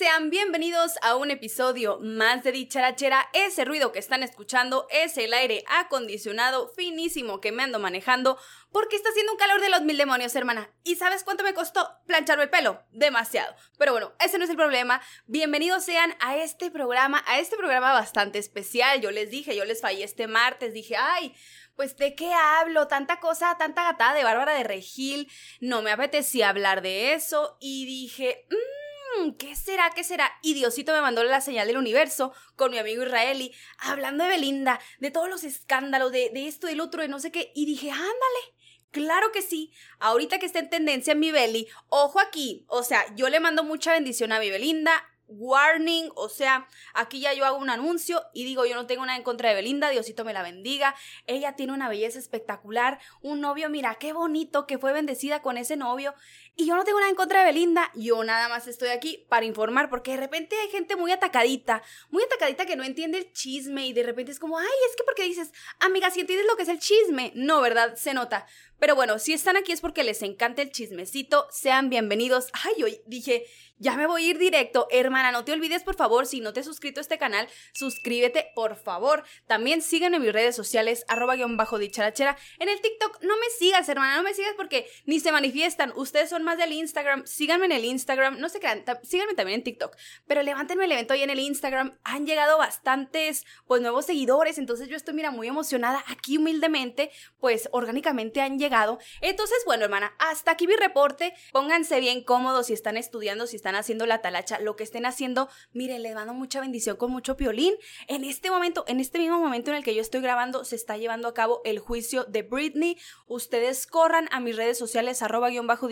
sean bienvenidos a un episodio más de Dicharachera. Ese ruido que están escuchando es el aire acondicionado finísimo que me ando manejando porque está haciendo un calor de los mil demonios, hermana. ¿Y sabes cuánto me costó plancharme el pelo? Demasiado. Pero bueno, ese no es el problema. Bienvenidos sean a este programa, a este programa bastante especial. Yo les dije, yo les fallé este martes, dije, ay, pues de qué hablo, tanta cosa, tanta gatada de Bárbara de Regil, no me apetecía hablar de eso y dije, mmm, Mm, ¿qué será? ¿Qué será? Y Diosito me mandó la señal del universo con mi amigo Israeli, hablando de Belinda, de todos los escándalos, de, de esto del otro, de no sé qué. Y dije, ándale, Claro que sí. Ahorita que está en tendencia en mi Beli, ojo aquí. O sea, yo le mando mucha bendición a mi Belinda warning, o sea, aquí ya yo hago un anuncio y digo, yo no tengo nada en contra de Belinda, Diosito me la bendiga, ella tiene una belleza espectacular, un novio, mira, qué bonito que fue bendecida con ese novio, y yo no tengo nada en contra de Belinda, yo nada más estoy aquí para informar, porque de repente hay gente muy atacadita, muy atacadita que no entiende el chisme y de repente es como, ay, es que porque dices, amiga, si entiendes lo que es el chisme, no, ¿verdad? Se nota. Pero bueno, si están aquí es porque les encanta el chismecito, sean bienvenidos. Ay, hoy dije, ya me voy a ir directo. Hermana, no te olvides, por favor, si no te has suscrito a este canal, suscríbete, por favor. También síganme en mis redes sociales, arroba guion bajo dicharachera. En el TikTok, no me sigas, hermana, no me sigas porque ni se manifiestan. Ustedes son más del Instagram. Síganme en el Instagram. No se crean, síganme también en TikTok. Pero levántenme el evento ahí en el Instagram. Han llegado bastantes, pues, nuevos seguidores. Entonces yo estoy, mira, muy emocionada. Aquí humildemente, pues, orgánicamente han llegado. Entonces, bueno, hermana, hasta aquí mi reporte. Pónganse bien cómodos si están estudiando, si están haciendo la talacha, lo que estén haciendo, miren, les mando mucha bendición con mucho piolín. En este momento, en este mismo momento en el que yo estoy grabando, se está llevando a cabo el juicio de Britney. Ustedes corran a mis redes sociales, arroba guion bajo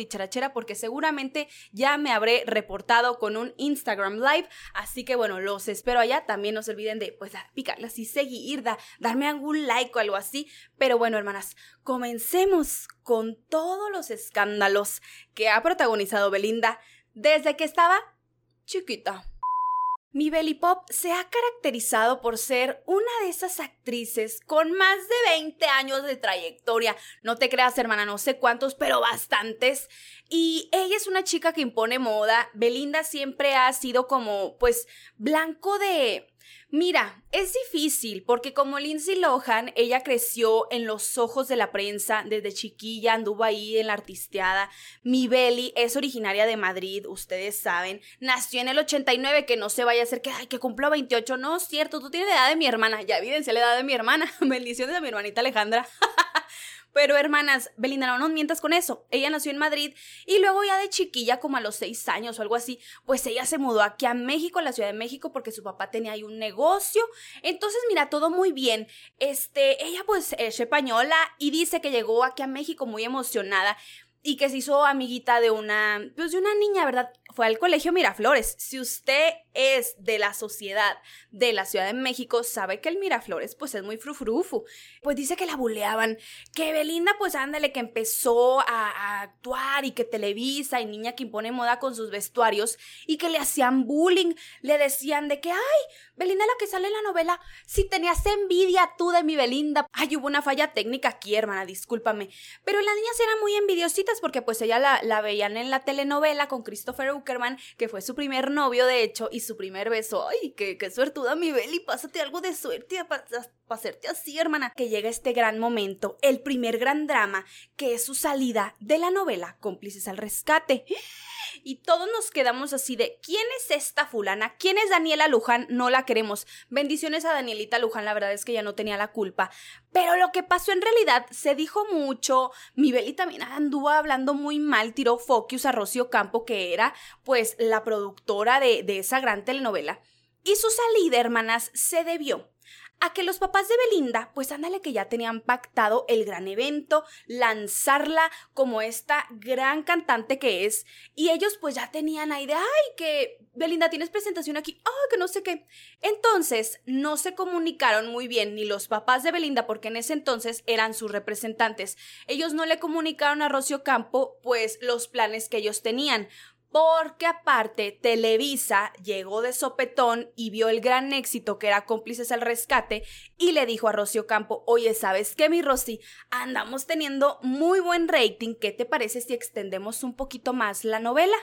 porque seguramente ya me habré reportado con un Instagram Live. Así que bueno, los espero allá. También no se olviden de, pues, picarle así, seguir, da, darme algún like o algo así. Pero bueno, hermanas, comencemos con todos los escándalos que ha protagonizado Belinda desde que estaba chiquita. Mi Belly Pop se ha caracterizado por ser una de esas actrices con más de 20 años de trayectoria. No te creas, hermana, no sé cuántos, pero bastantes. Y ella es una chica que impone moda. Belinda siempre ha sido como, pues, blanco de Mira, es difícil porque como Lindsay Lohan, ella creció en los ojos de la prensa desde chiquilla, anduvo ahí en la artisteada. Mi Belly es originaria de Madrid, ustedes saben. Nació en el 89, que no se vaya a hacer que, ay, que cumplo 28. No, es cierto, tú tienes la edad de mi hermana. Ya evidencia la edad de mi hermana. Bendiciones a mi hermanita Alejandra. Pero hermanas, Belinda, no nos mientas con eso. Ella nació en Madrid y luego ya de chiquilla, como a los seis años o algo así, pues ella se mudó aquí a México, a la Ciudad de México, porque su papá tenía ahí un negocio. Entonces, mira, todo muy bien. Este, ella pues es española y dice que llegó aquí a México muy emocionada y que se hizo amiguita de una, pues de una niña, ¿verdad? Fue al colegio Miraflores. Si usted es de la sociedad de la Ciudad de México, sabe que el Miraflores pues es muy frufrufu. Pues dice que la buleaban, que Belinda pues ándale, que empezó a, actuar y que Televisa y niña que impone moda con sus vestuarios y que le hacían bullying, le decían de que, ay, Belinda la que sale en la novela, si tenías envidia tú de mi Belinda. Ay, hubo una falla técnica aquí, hermana, discúlpame. Pero las niñas eran muy envidiositas porque pues ella la, la veían en la telenovela con Christopher Que fue su primer novio de hecho y su primer beso. Ay, qué, qué suertuda mi Beli, pásate algo de suerte para hacerte así, hermana. Que llega este gran momento, el primer gran drama, que es su salida de la novela Cómplices al Rescate y todos nos quedamos así de ¿quién es esta fulana? ¿Quién es Daniela Luján? No la queremos. Bendiciones a Danielita Luján, la verdad es que ya no tenía la culpa. Pero lo que pasó en realidad se dijo mucho. Mi Beli también anduvo hablando muy mal, tiró focus a Rocío Campo, que era pues la productora de, de esa gran telenovela. Y su salida, hermanas, se debió a que los papás de Belinda, pues ándale que ya tenían pactado el gran evento, lanzarla como esta gran cantante que es, y ellos pues ya tenían ahí de, ay, que Belinda tienes presentación aquí, ay, que no sé qué. Entonces, no se comunicaron muy bien ni los papás de Belinda, porque en ese entonces eran sus representantes. Ellos no le comunicaron a Rocio Campo, pues, los planes que ellos tenían porque aparte Televisa llegó de sopetón y vio el gran éxito que era cómplices al rescate y le dijo a Rocío Campo, oye, ¿sabes qué, mi Rosy? Andamos teniendo muy buen rating, ¿qué te parece si extendemos un poquito más la novela?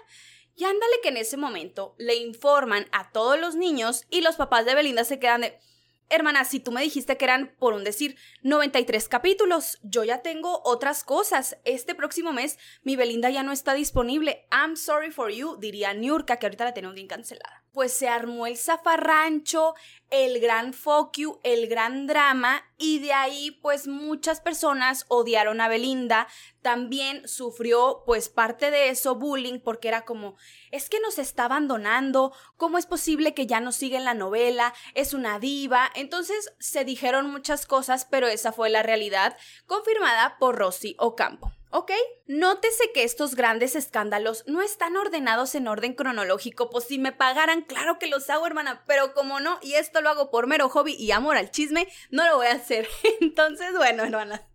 Y ándale que en ese momento le informan a todos los niños y los papás de Belinda se quedan de, Hermana, si tú me dijiste que eran, por un decir, 93 capítulos, yo ya tengo otras cosas. Este próximo mes mi Belinda ya no está disponible. I'm sorry for you, diría Niurka, que ahorita la tenemos bien cancelada. Pues se armó el zafarrancho, el gran fuck el gran drama, y de ahí pues muchas personas odiaron a Belinda. También sufrió pues parte de eso, bullying, porque era como, es que nos está abandonando, ¿cómo es posible que ya no siga en la novela? Es una diva. Entonces se dijeron muchas cosas, pero esa fue la realidad, confirmada por Rosy Ocampo. ¿Ok? Nótese que estos grandes escándalos no están ordenados en orden cronológico, pues si me pagaran, claro que los hago, hermana, pero como no, y esto lo hago por mero hobby y amor al chisme, no lo voy a hacer. Entonces, bueno, hermana.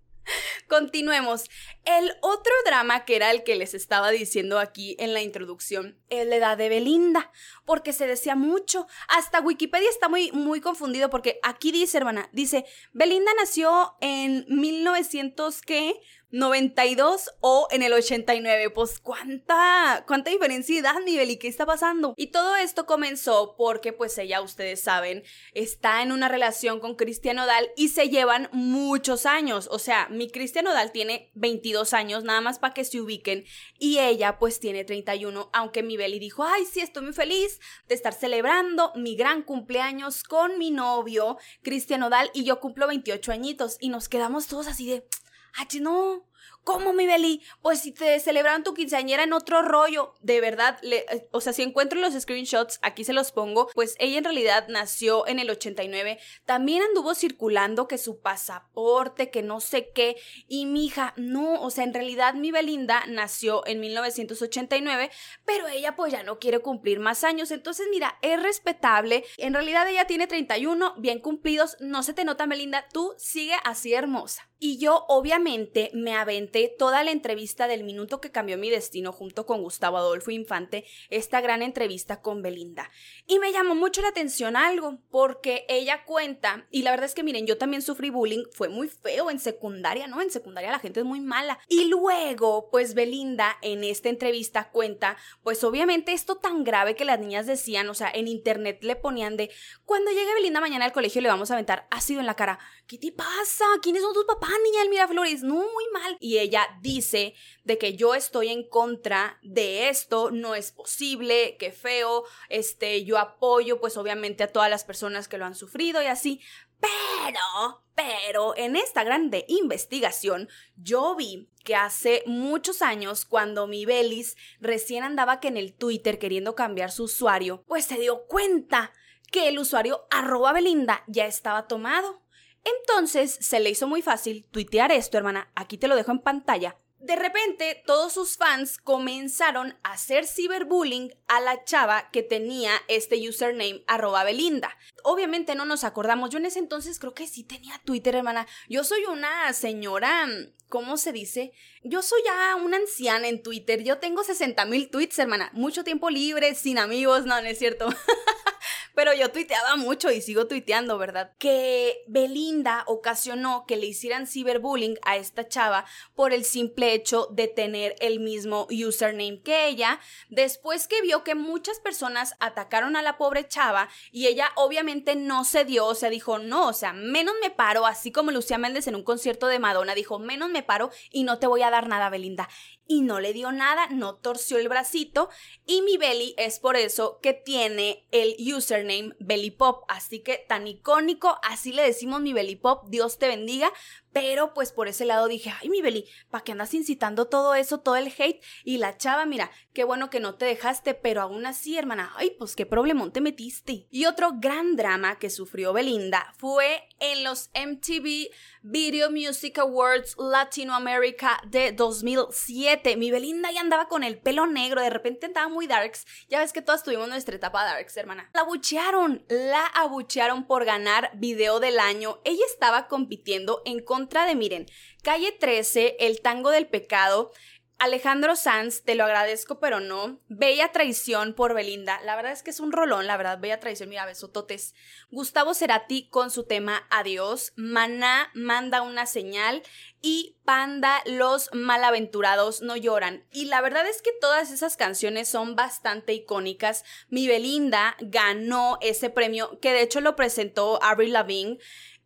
Continuemos. El otro drama que era el que les estaba diciendo aquí en la introducción es la edad de Belinda, porque se decía mucho. Hasta Wikipedia está muy, muy confundido porque aquí dice, hermana, dice, Belinda nació en 1900, ¿qué? 92 o en el 89. Pues cuánta, cuánta diferencia de edad, nivel y qué está pasando. Y todo esto comenzó porque pues ella, ustedes saben, está en una relación con Cristian Odal y se llevan muchos años. O sea, mi Cristian Odal tiene 22 años, nada más para que se ubiquen, y ella pues tiene 31, aunque mi Beli dijo, ay, sí, estoy muy feliz de estar celebrando mi gran cumpleaños con mi novio, Cristian Odal, y yo cumplo 28 añitos, y nos quedamos todos así de ¡Ay, no! ¿Cómo, mi Beli? Pues si te celebraron tu quinceañera en otro rollo, de verdad, eh, o sea, si encuentro los screenshots, aquí se los pongo, pues ella en realidad nació en el 89, también anduvo circulando que su pasaporte, que no sé qué, y mi hija, no, o sea, en realidad mi Belinda nació en 1989, pero ella pues ya no quiere cumplir más años, entonces mira, es respetable, en realidad ella tiene 31, bien cumplidos, no se te nota, Belinda, tú sigue así hermosa. Y yo obviamente me aventé toda la entrevista del minuto que cambió mi destino junto con Gustavo Adolfo Infante, esta gran entrevista con Belinda. Y me llamó mucho la atención algo, porque ella cuenta, y la verdad es que miren, yo también sufrí bullying, fue muy feo en secundaria, ¿no? En secundaria la gente es muy mala. Y luego, pues Belinda en esta entrevista cuenta, pues obviamente esto tan grave que las niñas decían, o sea, en internet le ponían de, cuando llegue Belinda mañana al colegio le vamos a aventar ácido en la cara. ¿Qué te pasa? ¿Quiénes son tus papás? niña del Miraflores, no, muy mal. Y ella dice de que yo estoy en contra de esto, no es posible, qué feo, este, yo apoyo pues obviamente a todas las personas que lo han sufrido y así. Pero, pero en esta grande investigación yo vi que hace muchos años cuando mi Belis recién andaba que en el Twitter queriendo cambiar su usuario, pues se dio cuenta que el usuario arroba Belinda ya estaba tomado. Entonces se le hizo muy fácil tuitear esto, hermana, aquí te lo dejo en pantalla. De repente, todos sus fans comenzaron a hacer ciberbullying a la chava que tenía este username arroba Belinda. Obviamente no nos acordamos, yo en ese entonces creo que sí tenía Twitter, hermana. Yo soy una señora, ¿cómo se dice? Yo soy ya una anciana en Twitter, yo tengo 60 mil tweets, hermana. Mucho tiempo libre, sin amigos, no, no es cierto. pero yo tuiteaba mucho y sigo tuiteando, ¿verdad? Que Belinda ocasionó que le hicieran ciberbullying a esta chava por el simple hecho de tener el mismo username que ella, después que vio que muchas personas atacaron a la pobre chava y ella obviamente no se dio, o sea, dijo, no, o sea, menos me paro, así como Lucía Méndez en un concierto de Madonna dijo, menos me paro y no te voy a dar nada, Belinda y no le dio nada, no torció el bracito y mi belly es por eso que tiene el username Belly Pop, así que tan icónico, así le decimos mi Belly Pop, Dios te bendiga, pero pues por ese lado dije, ay, mi Beli, ¿para qué andas incitando todo eso, todo el hate? Y la chava, mira, qué bueno que no te dejaste, pero aún así, hermana, ay, pues qué problemón te metiste. Y otro gran drama que sufrió Belinda fue en los MTV Video Music Awards Latinoamérica de 2007. Mi Belinda ya andaba con el pelo negro, de repente andaba muy darks. Ya ves que todas tuvimos nuestra etapa darks, hermana. La abuchearon, la abuchearon por ganar video del año. Ella estaba compitiendo en contra de, miren, Calle 13, El Tango del Pecado, Alejandro Sanz, te lo agradezco, pero no. Bella traición por Belinda. La verdad es que es un rolón, la verdad, bella traición. Mira, besototes. Gustavo Cerati con su tema Adiós. Maná manda una señal. Y Panda, los malaventurados no lloran. Y la verdad es que todas esas canciones son bastante icónicas. Mi Belinda ganó ese premio, que de hecho lo presentó Avril Lavigne.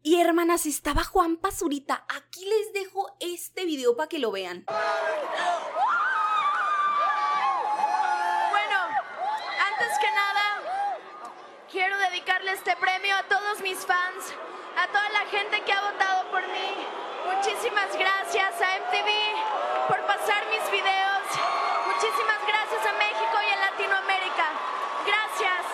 Y hermanas, estaba Juan Pazurita. Aquí les dejo este video para que lo vean. Bueno, antes que nada, quiero dedicarle este premio a todos mis fans, a toda la gente que ha votado por mí. Muchísimas gracias a MTV por pasar mis videos. Muchísimas gracias a México y a Latinoamérica. Gracias.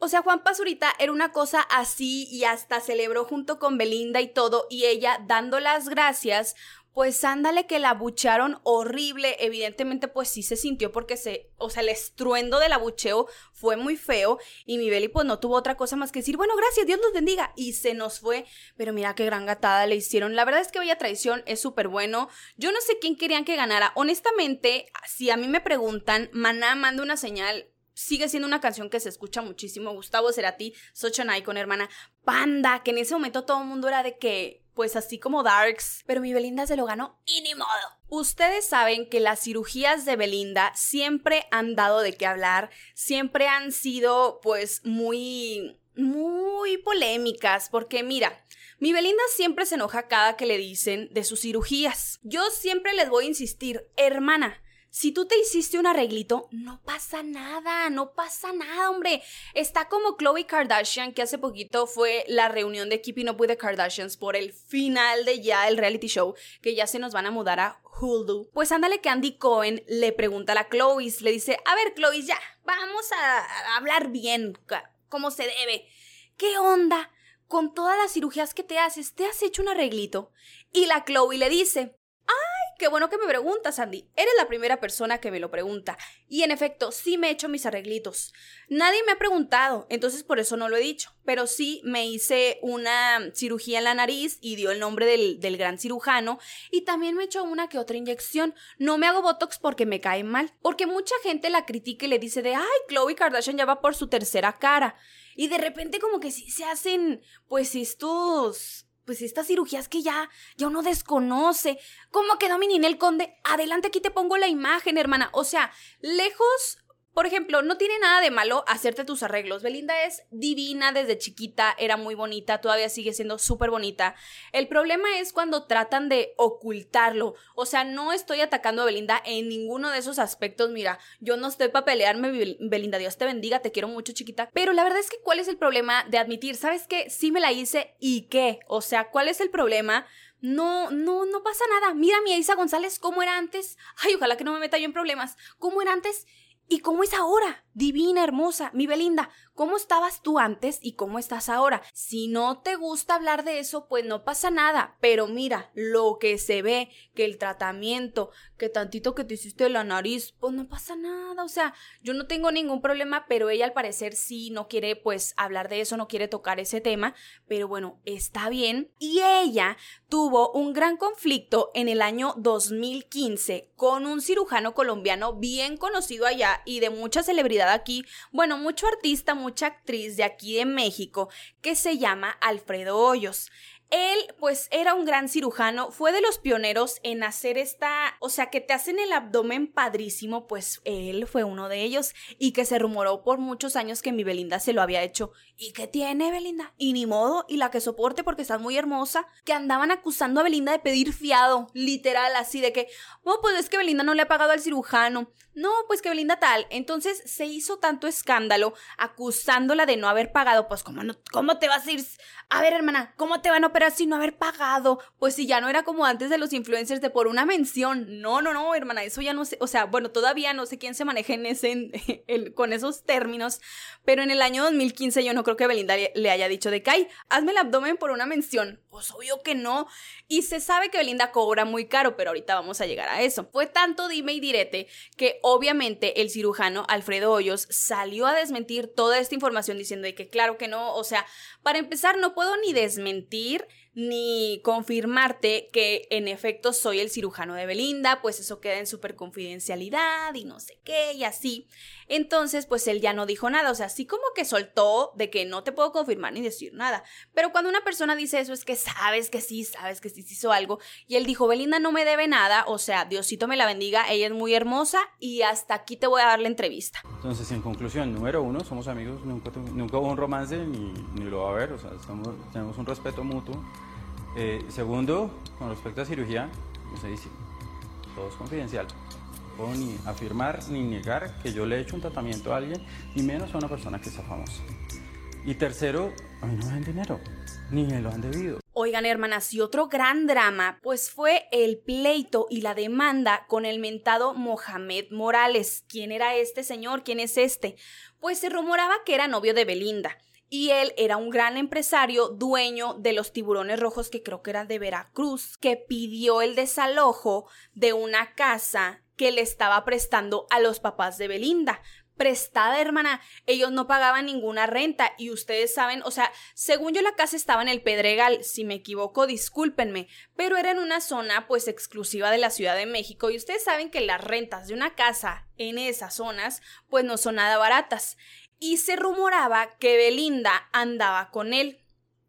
O sea, Juan Pazurita era una cosa así y hasta celebró junto con Belinda y todo, y ella dando las gracias pues ándale que la abucharon horrible. Evidentemente, pues sí se sintió porque se, o sea, el estruendo del abucheo fue muy feo. Y mi Beli, pues no tuvo otra cosa más que decir, bueno, gracias, Dios nos bendiga. Y se nos fue. Pero mira qué gran gatada le hicieron. La verdad es que Bella Traición es súper bueno. Yo no sé quién querían que ganara. Honestamente, si a mí me preguntan, Maná manda una señal sigue siendo una canción que se escucha muchísimo. Gustavo Cerati, Such an Icon, hermana. Panda, que en ese momento todo el mundo era de que, pues así como Darks, pero mi Belinda se lo ganó y ni modo. Ustedes saben que las cirugías de Belinda siempre han dado de qué hablar, siempre han sido pues muy, muy polémicas, porque mira, mi Belinda siempre se enoja cada que le dicen de sus cirugías. Yo siempre les voy a insistir, hermana, si tú te hiciste un arreglito, no pasa nada, no pasa nada, hombre. Está como Chloe Kardashian, que hace poquito fue la reunión de Keeping Up with the Kardashians por el final de ya el reality show, que ya se nos van a mudar a Hulu. Pues ándale que Andy Cohen le pregunta a la Chloe, le dice, a ver Chloe, ya, vamos a hablar bien, como se debe. ¿Qué onda? Con todas las cirugías que te haces, ¿te has hecho un arreglito? Y la Chloe le dice, Qué bueno que me preguntas, Andy. Eres la primera persona que me lo pregunta. Y en efecto, sí me he hecho mis arreglitos. Nadie me ha preguntado, entonces por eso no lo he dicho. Pero sí me hice una cirugía en la nariz y dio el nombre del, del gran cirujano. Y también me he hecho una que otra inyección. No me hago Botox porque me cae mal. Porque mucha gente la critica y le dice de, ay, Chloe Kardashian ya va por su tercera cara. Y de repente como que sí se hacen, pues estos pues estas cirugías que ya, ya uno desconoce. ¿Cómo quedó mi Ninel Conde? Adelante, aquí te pongo la imagen, hermana. O sea, lejos por ejemplo, no tiene nada de malo hacerte tus arreglos. Belinda es divina desde chiquita, era muy bonita, todavía sigue siendo súper bonita. El problema es cuando tratan de ocultarlo. O sea, no estoy atacando a Belinda en ninguno de esos aspectos. Mira, yo no estoy para pelearme, Belinda, Dios te bendiga, te quiero mucho, chiquita. Pero la verdad es que, ¿cuál es el problema de admitir? ¿Sabes qué? Sí me la hice y qué. O sea, ¿cuál es el problema? No, no, no pasa nada. Mira mi Isa González, ¿cómo era antes? Ay, ojalá que no me meta yo en problemas. ¿Cómo era antes? ¿Y cómo es ahora? Divina, hermosa, mi Belinda, ¿cómo estabas tú antes y cómo estás ahora? Si no te gusta hablar de eso, pues no pasa nada. Pero mira, lo que se ve, que el tratamiento, que tantito que te hiciste la nariz, pues no pasa nada. O sea, yo no tengo ningún problema, pero ella al parecer sí no quiere pues hablar de eso, no quiere tocar ese tema. Pero bueno, está bien. Y ella tuvo un gran conflicto en el año 2015 con un cirujano colombiano bien conocido allá y de mucha celebridad aquí, bueno, mucho artista, mucha actriz de aquí de México, que se llama Alfredo Hoyos. Él, pues, era un gran cirujano, fue de los pioneros en hacer esta, o sea, que te hacen el abdomen padrísimo, pues él fue uno de ellos y que se rumoró por muchos años que mi Belinda se lo había hecho. ¿Y qué tiene Belinda? Y ni modo, y la que soporte porque está muy hermosa, que andaban acusando a Belinda de pedir fiado, literal, así de que, oh, pues es que Belinda no le ha pagado al cirujano. No, pues que Belinda tal. Entonces se hizo tanto escándalo acusándola de no haber pagado. Pues, ¿cómo, no, cómo te vas a ir? A ver, hermana, ¿cómo te van a operar sin no haber pagado? Pues si ya no era como antes de los influencers de por una mención. No, no, no, hermana, eso ya no sé. O sea, bueno, todavía no sé quién se maneja con esos términos. Pero en el año 2015 yo no creo que Belinda le haya dicho de Kai, hazme el abdomen por una mención. Pues obvio que no. Y se sabe que Belinda cobra muy caro, pero ahorita vamos a llegar a eso. Fue tanto dime y direte que obviamente el cirujano Alfredo Hoyos salió a desmentir toda esta información diciendo de que claro que no, o sea, para empezar no puedo ni desmentir ni confirmarte que en efecto soy el cirujano de Belinda, pues eso queda en súper confidencialidad y no sé qué y así. Entonces, pues él ya no dijo nada, o sea, así como que soltó de que no te puedo confirmar ni decir nada. Pero cuando una persona dice eso es que sabes que sí, sabes que sí hizo algo. Y él dijo, Belinda no me debe nada, o sea, Diosito me la bendiga, ella es muy hermosa y hasta aquí te voy a dar la entrevista. Entonces, en conclusión, número uno, somos amigos, nunca, nunca hubo un romance ni, ni lo va a haber, o sea, tenemos un respeto mutuo. Eh, segundo, con respecto a cirugía, no sé dice, todo es confidencial puedo ni afirmar ni negar que yo le he hecho un tratamiento a alguien, y menos a una persona que está famosa. Y tercero, a mí no me dan dinero, ni me lo han debido. Oigan, hermanas, y otro gran drama, pues fue el pleito y la demanda con el mentado Mohamed Morales. ¿Quién era este señor? ¿Quién es este? Pues se rumoraba que era novio de Belinda y él era un gran empresario, dueño de los tiburones rojos que creo que eran de Veracruz, que pidió el desalojo de una casa que le estaba prestando a los papás de Belinda. Prestada, hermana, ellos no pagaban ninguna renta y ustedes saben, o sea, según yo la casa estaba en el Pedregal, si me equivoco, discúlpenme, pero era en una zona pues exclusiva de la Ciudad de México y ustedes saben que las rentas de una casa en esas zonas pues no son nada baratas y se rumoraba que Belinda andaba con él.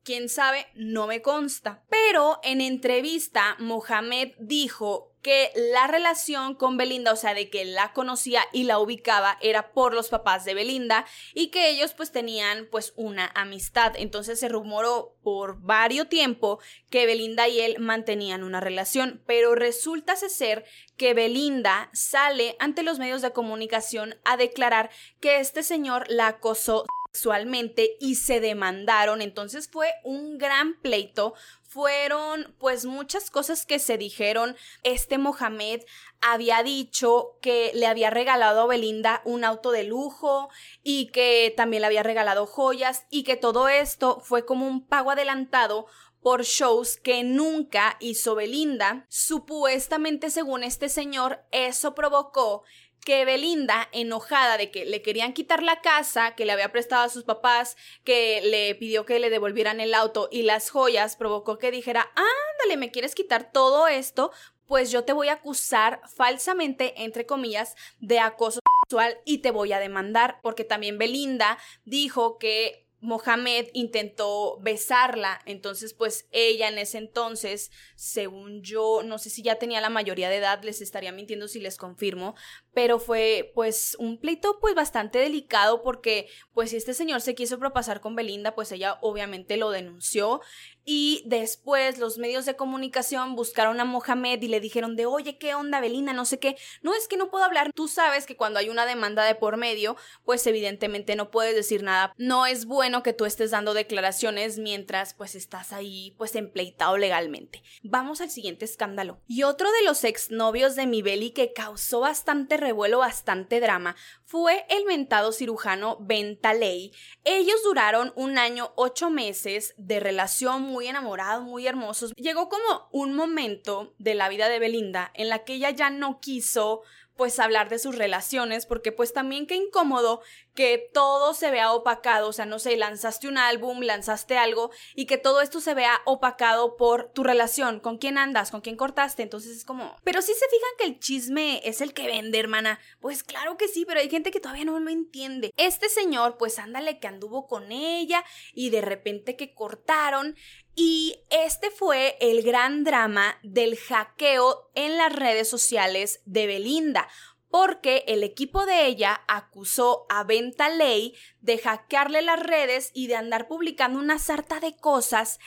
Quién sabe, no me consta. Pero en entrevista, Mohamed dijo que la relación con Belinda, o sea, de que la conocía y la ubicaba, era por los papás de Belinda y que ellos pues tenían pues una amistad. Entonces se rumoró por varios tiempo que Belinda y él mantenían una relación, pero resulta ser que Belinda sale ante los medios de comunicación a declarar que este señor la acosó sexualmente y se demandaron. Entonces fue un gran pleito. Fueron pues muchas cosas que se dijeron. Este Mohamed había dicho que le había regalado a Belinda un auto de lujo y que también le había regalado joyas y que todo esto fue como un pago adelantado por shows que nunca hizo Belinda. Supuestamente, según este señor, eso provocó que Belinda, enojada de que le querían quitar la casa que le había prestado a sus papás, que le pidió que le devolvieran el auto y las joyas, provocó que dijera, ándale, me quieres quitar todo esto, pues yo te voy a acusar falsamente, entre comillas, de acoso sexual y te voy a demandar, porque también Belinda dijo que Mohamed intentó besarla, entonces pues ella en ese entonces, según yo, no sé si ya tenía la mayoría de edad, les estaría mintiendo si les confirmo, pero fue pues un pleito pues bastante delicado porque pues si este señor se quiso propasar con Belinda, pues ella obviamente lo denunció y después los medios de comunicación buscaron a Mohamed y le dijeron de, oye, ¿qué onda, Belinda? No sé qué. No es que no puedo hablar. Tú sabes que cuando hay una demanda de por medio, pues evidentemente no puedes decir nada. No es bueno que tú estés dando declaraciones mientras pues estás ahí pues empleitado legalmente. Vamos al siguiente escándalo. Y otro de los exnovios de mi Beli que causó bastante revuelo, bastante drama, fue el mentado cirujano Bentaley. Ellos duraron un año, ocho meses de relación muy enamorados, muy hermosos. Llegó como un momento de la vida de Belinda en la que ella ya no quiso pues hablar de sus relaciones, porque pues también qué incómodo que todo se vea opacado, o sea, no sé, lanzaste un álbum, lanzaste algo y que todo esto se vea opacado por tu relación, con quién andas, con quién cortaste, entonces es como, pero si se fijan que el chisme es el que vende, hermana, pues claro que sí, pero hay gente que todavía no lo entiende. Este señor, pues ándale que anduvo con ella y de repente que cortaron y este fue el gran drama del hackeo en las redes sociales de Belinda, porque el equipo de ella acusó a Venta Ley de hackearle las redes y de andar publicando una sarta de cosas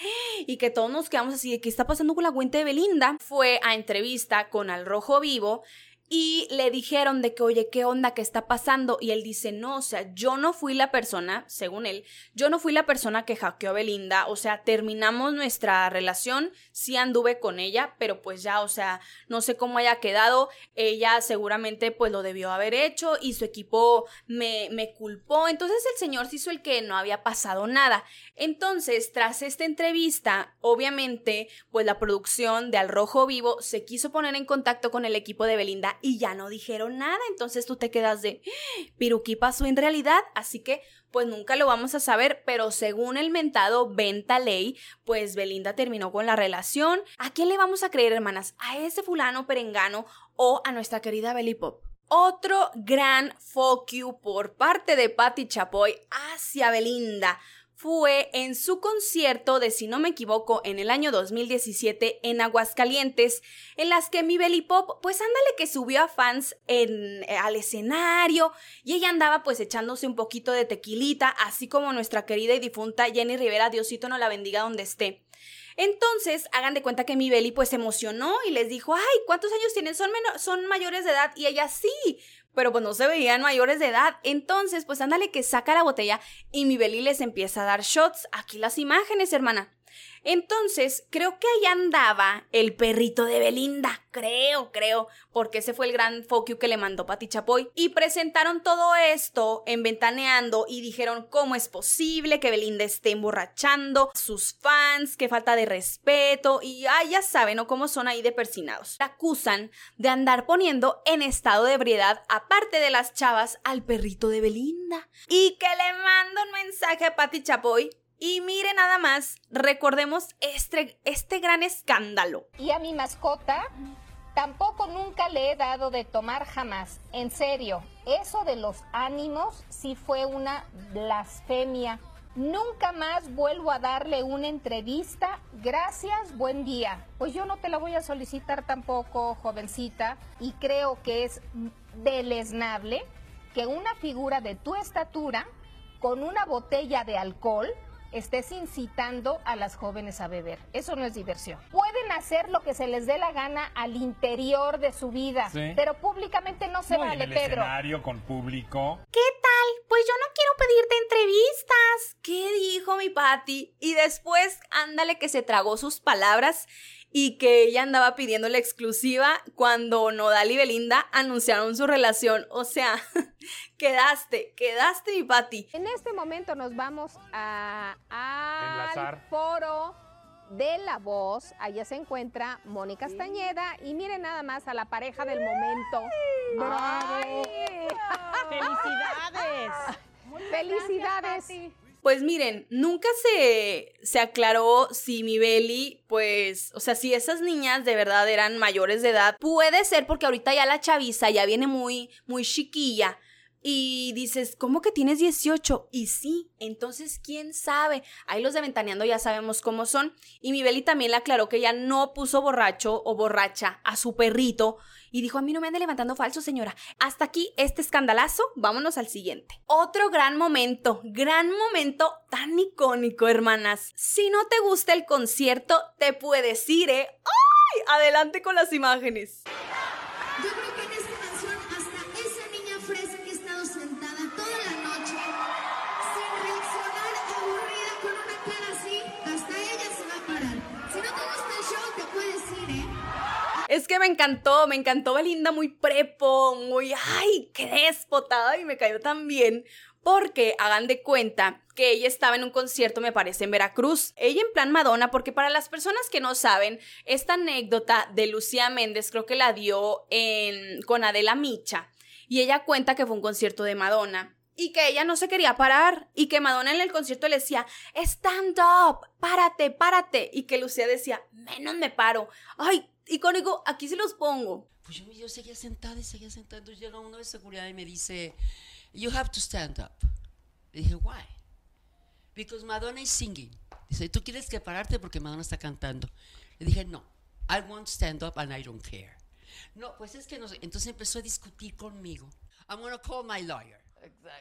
y que todos nos quedamos así de qué está pasando con la cuenta de Belinda. Fue a entrevista con Al Rojo Vivo y le dijeron de que, oye, ¿qué onda? ¿Qué está pasando? Y él dice, no, o sea, yo no fui la persona, según él, yo no fui la persona que hackeó a Belinda, o sea, terminamos nuestra relación, sí anduve con ella, pero pues ya, o sea, no sé cómo haya quedado, ella seguramente pues lo debió haber hecho y su equipo me, me culpó, entonces el señor se hizo el que no había pasado nada. Entonces, tras esta entrevista, obviamente, pues la producción de Al Rojo Vivo se quiso poner en contacto con el equipo de Belinda Y ya no dijeron nada. Entonces tú te quedas de, ¿Piruquí pasó en realidad? Así que pues nunca lo vamos a saber, pero según el mentado Venta Ley, pues Belinda terminó con la relación. ¿A quién le vamos a creer, hermanas? ¿A ese fulano perengano o a nuestra querida Belly Pop? Otro gran fuck you por parte de Patti Chapoy hacia Belinda fue en su concierto de, si no me equivoco, en el año 2017 en Aguascalientes, en las que mi Belly Pop, pues ándale que subió a fans en, eh, al escenario y ella andaba pues echándose un poquito de tequilita, así como nuestra querida y difunta Jenny Rivera, Diosito no la bendiga donde esté. Entonces, hagan de cuenta que mi Beli pues se emocionó y les dijo, ay, ¿cuántos años tienen? ¿Son, son mayores de edad? Y ella sí, pero pues no se veían mayores de edad. Entonces, pues ándale que saca la botella y mi Beli les empieza a dar shots. Aquí las imágenes, hermana. Entonces, creo que ahí andaba el perrito de Belinda, creo, creo, porque ese fue el gran foco que le mandó Pati Chapoy. Y presentaron todo esto en Ventaneando y dijeron cómo es posible que Belinda esté emborrachando sus fans, qué falta de respeto y ya saben, ¿no? Cómo son ahí de persinados. La acusan de andar poniendo en estado de ebriedad, aparte de las chavas, al perrito de Belinda. Y que le mando un mensaje a Pati Chapoy y mire nada más, recordemos este, este gran escándalo. Y a mi mascota tampoco nunca le he dado de tomar jamás. En serio, eso de los ánimos sí fue una blasfemia. Nunca más vuelvo a darle una entrevista. Gracias, buen día. Pues yo no te la voy a solicitar tampoco, jovencita, y creo que es deleznable que una figura de tu estatura con una botella de alcohol estés incitando a las jóvenes a beber. Eso no es diversión. Pueden hacer lo que se les dé la gana al interior de su vida, pero públicamente no se vale, en el Pedro. escenario con público. ¿Qué tal? Pues yo no quiero pedirte entrevistas. ¿Qué dijo mi Patty? Y después, ándale que se tragó sus palabras y que ella andaba pidiendo la exclusiva cuando Nodal y Belinda anunciaron su relación. O sea, quedaste, quedaste mi Pati. En este momento nos vamos a, Enlazar. al foro de La Voz. Allá se encuentra Mónica Castañeda y miren nada más a la pareja del momento. ¡Bravo! ¡Felicidades! ¡Felicidades! Pues miren, nunca se, se aclaró si mi Beli, pues, o sea, si esas niñas de verdad eran mayores de edad. Puede ser porque ahorita ya la chaviza ya viene muy, muy chiquilla. Y dices, ¿cómo que tienes 18? Y sí, entonces, ¿quién sabe? Ahí los de Ventaneando ya sabemos cómo son. Y mi Beli también le aclaró que ella no puso borracho o borracha a su perrito. Y dijo, a mí no me ande levantando falso, señora. Hasta aquí este escandalazo, vámonos al siguiente. Otro gran momento, gran momento tan icónico, hermanas. Si no te gusta el concierto, te puedes ir, ¿eh? ¡Ay! Adelante con las imágenes. Es que me encantó, me encantó Belinda muy prepo, muy, ay, qué déspota, y me cayó tan bien. Porque hagan de cuenta que ella estaba en un concierto, me parece, en Veracruz. Ella en plan Madonna, porque para las personas que no saben, esta anécdota de Lucía Méndez creo que la dio con Adela Micha. Y ella cuenta que fue un concierto de Madonna. Y que ella no se quería parar. Y que Madonna en el concierto le decía, stand up, párate, párate. Y que Lucía decía, menos me paro. Ay, icónico, aquí se los pongo. Pues yo, yo seguía sentada y seguía sentada. Entonces llega uno de seguridad y me dice, You have to stand up. Le dije, Why? Because Madonna is singing. Dice, ¿tú quieres que pararte porque Madonna está cantando? Le dije, No, I won't stand up and I don't care. No, pues es que no sé. Entonces empezó a discutir conmigo. I'm gonna call my lawyer.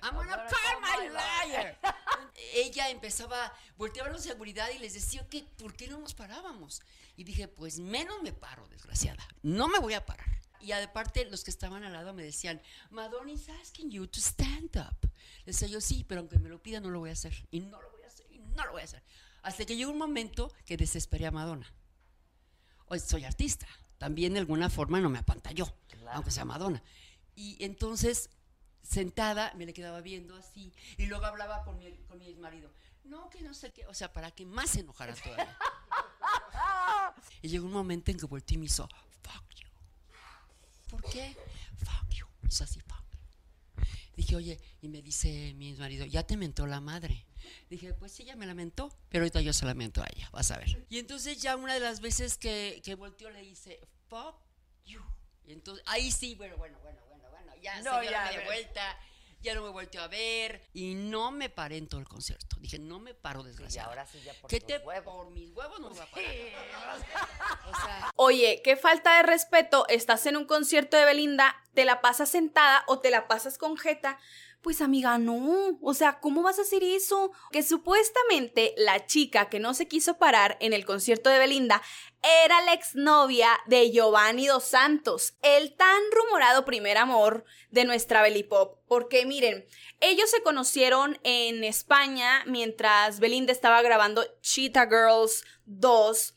I'm gonna call my lawyer. Ella empezaba, volteaba a la seguridad y les decía que por qué no nos parábamos. Y dije, pues menos me paro, desgraciada. No me voy a parar. Y aparte, los que estaban al lado me decían, Madonna is asking you to stand up. Les decía yo, sí, pero aunque me lo pida, no lo voy a hacer. Y no lo voy a hacer, y no lo voy a hacer. Hasta que llegó un momento que desesperé a Madonna. Hoy soy artista. También de alguna forma no me apantalló, aunque sea Madonna. Y entonces, sentada, me le quedaba viendo así. Y luego hablaba con mi, con mi marido. No, que no sé qué. O sea, para que más se enojara todavía. Y llegó un momento en que volteé y me hizo, fuck you. ¿Por qué? hizo así. pa. Dije, oye, y me dice mi marido, ya te mentó la madre. Dije, pues sí, ya me lamentó, pero ahorita yo se la mento a ella, vas a ver. Y entonces ya una de las veces que, que volteó le dice, fuck you. Y entonces, ahí sí, bueno, bueno, bueno, bueno, bueno, ya No, se dio ya, la media vuelta, ya no me volteó a ver y no me paré en todo el concierto. Dije, no me paro Y desgraciada. ahora sí ya por ¿Qué tus te huevos. por mis huevos no me voy a parar? O sea, Oye, qué falta de respeto. Estás en un concierto de Belinda, te la pasas sentada o te la pasas con jeta. Pues amiga, no. O sea, ¿cómo vas a hacer eso? Que supuestamente la chica que no se quiso parar en el concierto de Belinda era la exnovia de Giovanni Dos Santos, el tan rumorado primer amor de nuestra Belipop. Porque miren, ellos se conocieron en España mientras Belinda estaba grabando Cheetah Girls 2.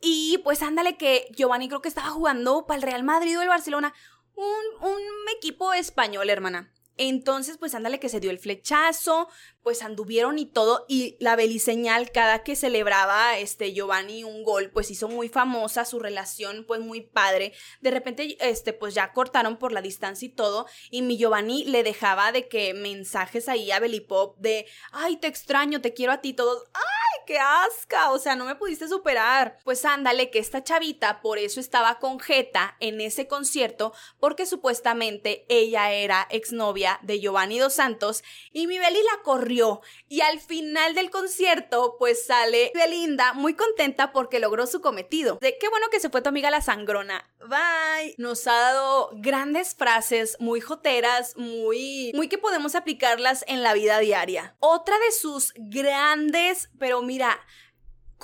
Y pues ándale que Giovanni creo que estaba jugando para el Real Madrid o el Barcelona. Un, un equipo español, hermana. Entonces, pues ándale que se dio el flechazo, pues anduvieron y todo, y la beliseñal cada que celebraba este Giovanni un gol, pues hizo muy famosa su relación, pues muy padre. De repente, este, pues ya cortaron por la distancia y todo, y mi Giovanni le dejaba de que mensajes ahí a Belipop de, ay, te extraño, te quiero a ti, todos, ay, qué asca, o sea, no me pudiste superar. Pues ándale, que esta chavita por eso estaba con Jeta en ese concierto, porque supuestamente ella era exnovia de Giovanni Dos Santos, y mi Beli la corrió. Y al final del concierto, pues sale Belinda muy contenta porque logró su cometido. De qué bueno que se fue tu amiga la sangrona. Bye. Nos ha dado grandes frases muy joteras, muy, muy que podemos aplicarlas en la vida diaria. Otra de sus grandes, pero mira,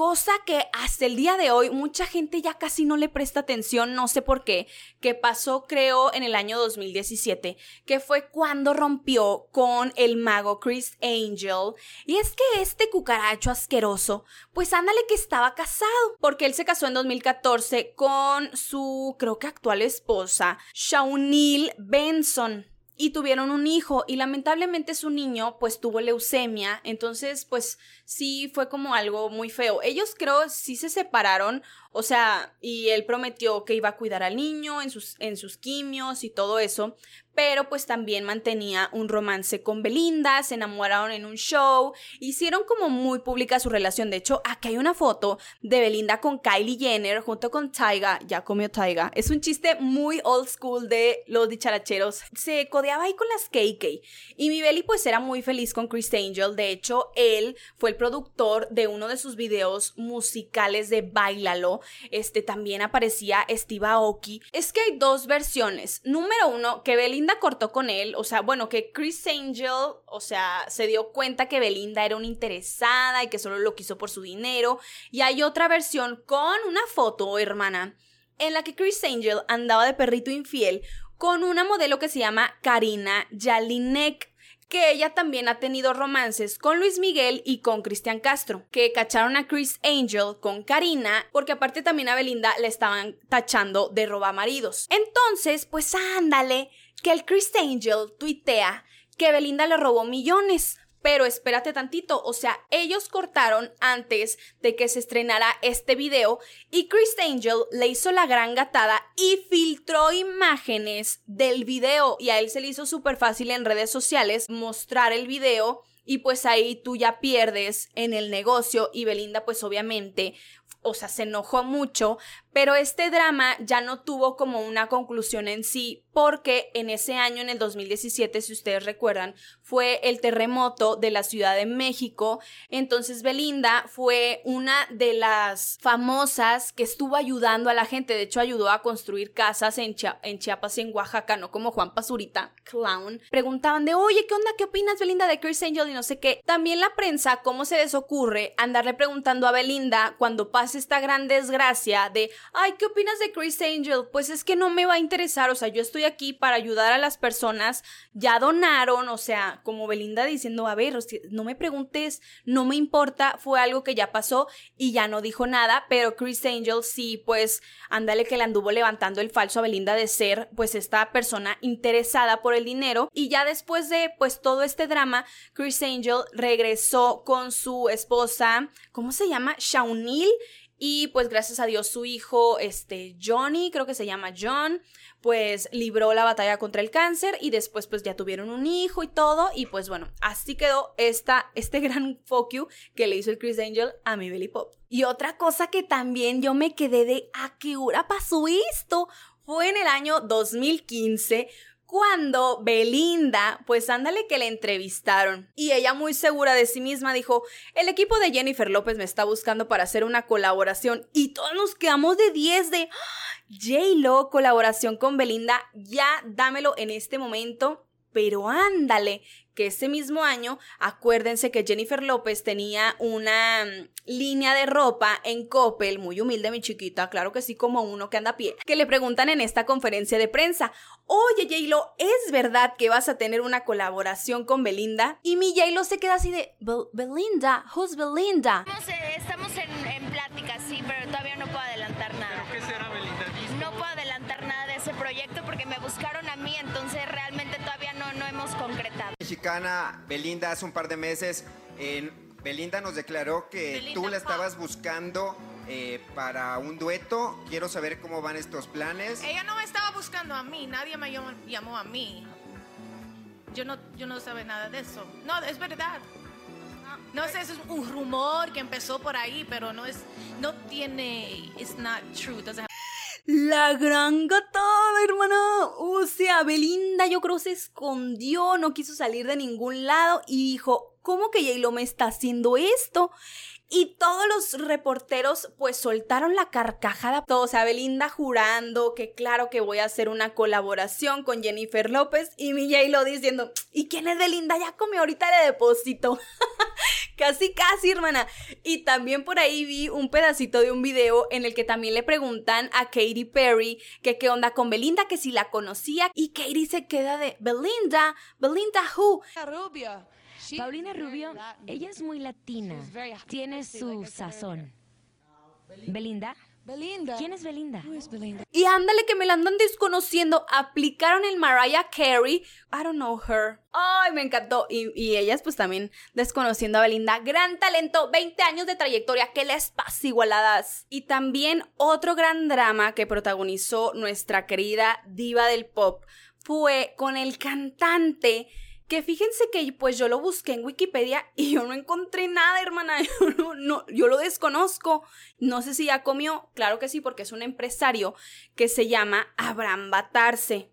Cosa que hasta el día de hoy mucha gente ya casi no le presta atención, no sé por qué, que pasó creo en el año 2017, que fue cuando rompió con el mago Chris Angel. Y es que este cucaracho asqueroso, pues ándale que estaba casado, porque él se casó en 2014 con su creo que actual esposa, Shaunil Benson y tuvieron un hijo y lamentablemente su niño pues tuvo leucemia, entonces pues sí fue como algo muy feo. Ellos creo sí se separaron, o sea, y él prometió que iba a cuidar al niño en sus, en sus quimios y todo eso, pero pues también mantenía un romance con Belinda, se enamoraron en un show, hicieron como muy pública su relación. De hecho, aquí hay una foto de Belinda con Kylie Jenner junto con Tyga, ya comió Tyga. Es un chiste muy old school de los dicharacheros. Se codeaba ahí con las KK. Y mi Beli pues era muy feliz con Chris Angel. De hecho, él fue el productor de uno de sus videos musicales de Bailalo. Este también aparecía Steve Aoki. Es que hay dos versiones. Número uno, que Belinda cortó con él, o sea, bueno, que Chris Angel, o sea, se dio cuenta que Belinda era una interesada y que solo lo quiso por su dinero. Y hay otra versión con una foto, hermana, en la que Chris Angel andaba de perrito infiel con una modelo que se llama Karina Jalinek que ella también ha tenido romances con Luis Miguel y con Cristian Castro, que cacharon a Chris Angel con Karina, porque aparte también a Belinda le estaban tachando de robamaridos. Entonces, pues ándale, que el Chris Angel tuitea que Belinda le robó millones. Pero espérate tantito, o sea, ellos cortaron antes de que se estrenara este video y Chris Angel le hizo la gran gatada y filtró imágenes del video y a él se le hizo súper fácil en redes sociales mostrar el video y pues ahí tú ya pierdes en el negocio y Belinda pues obviamente o sea, se enojó mucho, pero este drama ya no tuvo como una conclusión en sí, porque en ese año, en el 2017, si ustedes recuerdan, fue el terremoto de la Ciudad de México. Entonces Belinda fue una de las famosas que estuvo ayudando a la gente. De hecho, ayudó a construir casas en, Chia- en Chiapas y en Oaxaca, no como Juan Pazurita, clown. Preguntaban de, oye, ¿qué onda? ¿Qué opinas, Belinda, de Chris Angel? Y no sé qué. También la prensa, ¿cómo se les ocurre andarle preguntando a Belinda cuando pasa esta gran desgracia de, ay, ¿qué opinas de Chris Angel? Pues es que no me va a interesar, o sea, yo estoy aquí para ayudar a las personas, ya donaron, o sea, como Belinda diciendo, a ver, no me preguntes, no me importa, fue algo que ya pasó y ya no dijo nada, pero Chris Angel sí, pues, ándale que le anduvo levantando el falso a Belinda de ser, pues, esta persona interesada por el dinero y ya después de, pues, todo este drama, Chris Angel regresó con su esposa, ¿cómo se llama? Shaunil. Y pues gracias a Dios su hijo, este Johnny, creo que se llama John, pues libró la batalla contra el cáncer y después pues ya tuvieron un hijo y todo. Y pues bueno, así quedó esta, este gran fuck you que le hizo el Chris Angel a mi Belly Pop. Y otra cosa que también yo me quedé de a qué hora pasó esto fue en el año 2015 cuando Belinda, pues ándale que le entrevistaron y ella muy segura de sí misma dijo, el equipo de Jennifer López me está buscando para hacer una colaboración y todos nos quedamos de 10 de ¡Ah! J-Lo, colaboración con Belinda, ya dámelo en este momento. Pero ándale, que ese mismo año, acuérdense que Jennifer López tenía una mm, línea de ropa en Coppel, muy humilde mi chiquita, claro que sí, como uno que anda a pie, que le preguntan en esta conferencia de prensa, oye J-Lo, ¿es verdad que vas a tener una colaboración con Belinda? Y mi J-Lo se queda así de, Belinda, who's Belinda? Estamos, eh, estamos en, en plática, sí, pero todavía no puedo adelantar nada. ¿Qué será Belinda Disco? No puedo adelantar nada de ese proyecto porque me buscaron a mí, entonces realmente no, no hemos concretado. Mexicana Belinda hace un par de meses, en- Belinda nos declaró que Belinda tú la estabas buscando eh, para un dueto. Quiero saber cómo van estos planes. Ella no me estaba buscando a mí, nadie me llamó, llamó a mí. Yo no, yo no sabía nada de eso. No, es verdad. No sé, eso es un rumor que empezó por ahí, pero no es, no tiene, it's not true. doesn't have- La gran gatada, hermana. O sea, Belinda yo creo se escondió, no quiso salir de ningún lado y dijo, ¿cómo que J-Lo me está haciendo esto? Y todos los reporteros pues soltaron la carcajada. O sea, Belinda jurando que claro que voy a hacer una colaboración con Jennifer López y mi J-Lo diciendo, ¿y quién es Belinda? Ya comió ahorita le deposito. Casi, casi, hermana. Y también por ahí vi un pedacito de un video en el que también le preguntan a Katy Perry que qué onda con Belinda, que si la conocía. Y Katy se queda de Belinda, Belinda who? Paulina Rubio, ella es muy latina, tiene su sazón. Belinda, ¿quién es Belinda? Y ándale que me la andan desconociendo. Aplicaron el Mariah Carey. I don't know her. Ay, me encantó. Y, y ellas pues también desconociendo a Belinda. Gran talento, 20 años de trayectoria. ¿Qué les pasa, igualadas? Y también otro gran drama que protagonizó nuestra querida diva del pop fue con el cantante que fíjense que pues yo lo busqué en Wikipedia y yo no encontré nada, hermana. Yo, no, no, yo lo desconozco. No sé si ya comió. Claro que sí, porque es un empresario que se llama Abraham Batarse.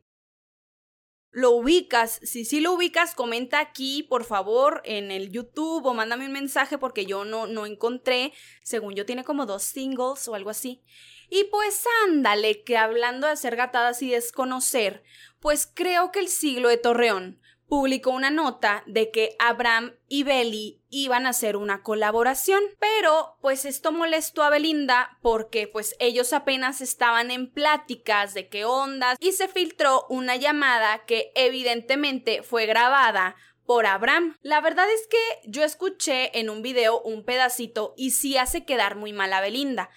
¿Lo ubicas? Si sí lo ubicas, comenta aquí, por favor, en el YouTube o mándame un mensaje porque yo no, no encontré. Según yo, tiene como dos singles o algo así. Y pues ándale, que hablando de hacer gatadas y desconocer, pues creo que el siglo de Torreón publicó una nota de que Abraham y Belly iban a hacer una colaboración, pero pues esto molestó a Belinda porque pues ellos apenas estaban en pláticas de qué ondas y se filtró una llamada que evidentemente fue grabada por Abraham. La verdad es que yo escuché en un video un pedacito y sí hace quedar muy mal a Belinda,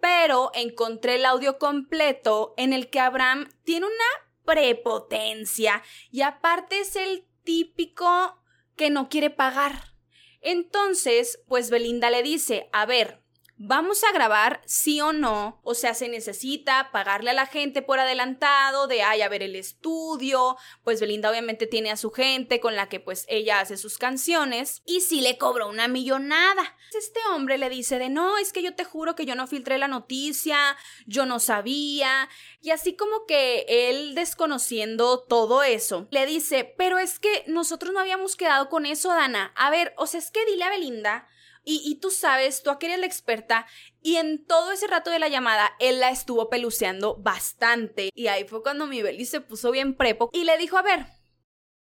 pero encontré el audio completo en el que Abraham tiene una prepotencia y aparte es el típico que no quiere pagar. Entonces, pues Belinda le dice, a ver, vamos a grabar sí o no, o sea, se necesita pagarle a la gente por adelantado, de, ay, a ver el estudio, pues Belinda obviamente tiene a su gente con la que pues ella hace sus canciones, y sí le cobró una millonada. Este hombre le dice de, no, es que yo te juro que yo no filtré la noticia, yo no sabía, y así como que él desconociendo todo eso, le dice, pero es que nosotros no habíamos quedado con eso, Dana. A ver, o sea, es que dile a Belinda y, tú sabes, tú aquí eres la experta, y en todo ese rato de la llamada, él la estuvo peluceando bastante. Y ahí fue cuando mi Beli se puso bien prepo y le dijo, a ver,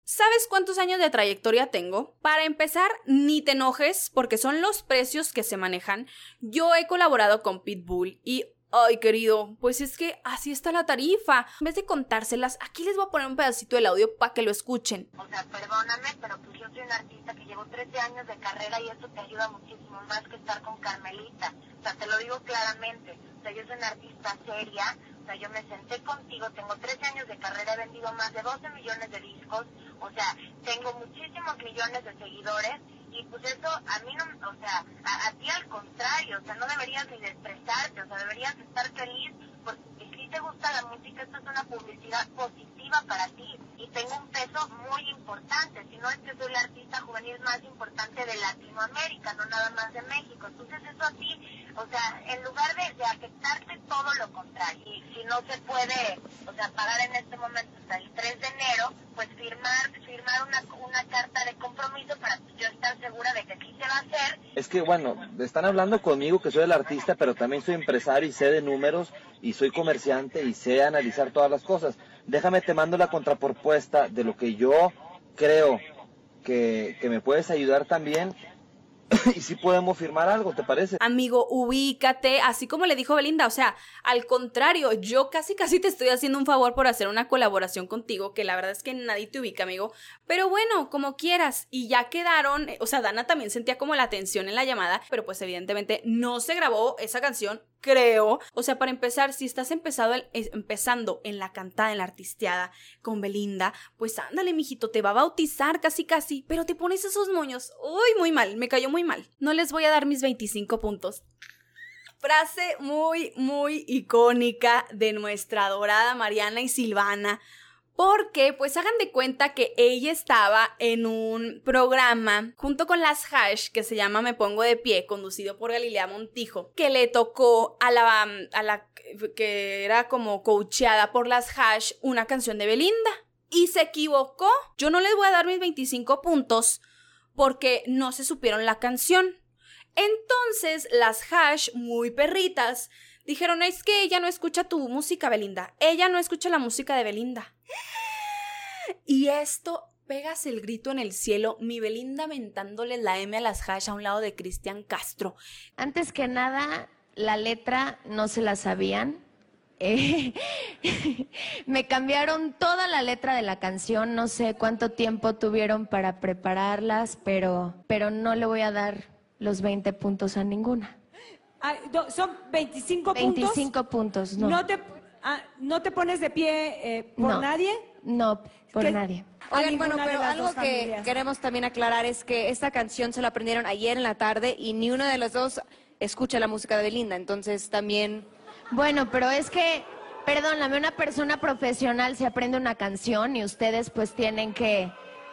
¿sabes cuántos años de trayectoria tengo? Para empezar, ni te enojes, porque son los precios que se manejan. Yo he colaborado con Pitbull y... Ay, querido, pues es que así está la tarifa. En vez de contárselas, aquí les voy a poner un pedacito del audio para que lo escuchen. O sea, perdóname, pero pues yo soy una artista que llevo 13 años de carrera y eso te ayuda muchísimo más que estar con Carmelita. O sea, te lo digo claramente. O sea, yo soy una artista seria. O sea, yo me senté contigo, tengo 13 años de carrera, he vendido más de 12 millones de discos. O sea, tengo muchísimos millones de seguidores. Y pues eso a mí no, o sea, a, ti al contrario, o sea, no deberías ni de expresarte, o sea, deberías estar feliz porque hiciste te gusta la música, esto es una publicidad positiva para ti y tengo un peso muy importante. Si no es que soy la artista juvenil más importante de Latinoamérica, no nada más de México. Entonces eso así, o sea, en lugar de, de todo lo contrario. Y si no se puede, o sea, pagar en este momento hasta el 3 de enero, pues firmar, firmar una, una carta de compromiso para yo estar segura de que sí se va a hacer. Es que, bueno, están hablando conmigo que soy el artista, pero también soy empresario y sé de números y soy comerciante y sé analizar todas las cosas. Déjame te mando la contrapropuesta de lo que yo creo que, que me puedes ayudar también y si podemos firmar algo, ¿te parece? Amigo, ubícate, así como le dijo Belinda, o sea, al contrario, yo casi casi te estoy haciendo un favor por hacer una colaboración contigo, que la verdad es que nadie te ubica, amigo, pero bueno, como quieras, y ya quedaron, o sea, Dana también sentía como la tensión en la llamada, pero pues evidentemente no se grabó esa canción creo. O sea, para empezar, si estás empezado empezando en la cantada, en la artisteada con Belinda, pues ándale, mijito, te va a bautizar casi casi, pero te pones esos moños. Uy, muy mal, me cayó muy mal. No les voy a dar mis 25 puntos. Frase muy, muy icónica de nuestra adorada Mariana y Silvana. Porque, pues hagan de cuenta que ella estaba en un programa junto con las Hash que se llama Me Pongo de Pie, conducido por Galilea Montijo, que le tocó a la, a la que era como coacheada por las Hash una canción de Belinda. Y se equivocó. Yo no les voy a dar mis 25 puntos porque no se supieron la canción. Entonces las Hash, muy perritas, dijeron, es que ella no escucha tu música, Belinda. Ella no escucha la música de Belinda. Y esto pegas el grito en el cielo, mi Belinda mentándole la M a las hash a un lado de Cristian Castro. Antes que nada, la letra no se la sabían. Eh, me cambiaron toda la letra de la canción, no sé cuánto tiempo tuvieron para prepararlas, pero, pero no le voy a dar los 20 puntos a ninguna. son 25 puntos. 25 puntos, no. ¿No te, ah, ¿no te pones de pie eh, por nadie? No, por nadie. Oigan, bueno, pero algo que queremos también aclarar es que esta canción se la aprendieron ayer en la tarde y ni uno de los dos escucha la música de Belinda, entonces también... Bueno, pero es que, perdóname, una persona profesional se aprende una canción y ustedes pues tienen que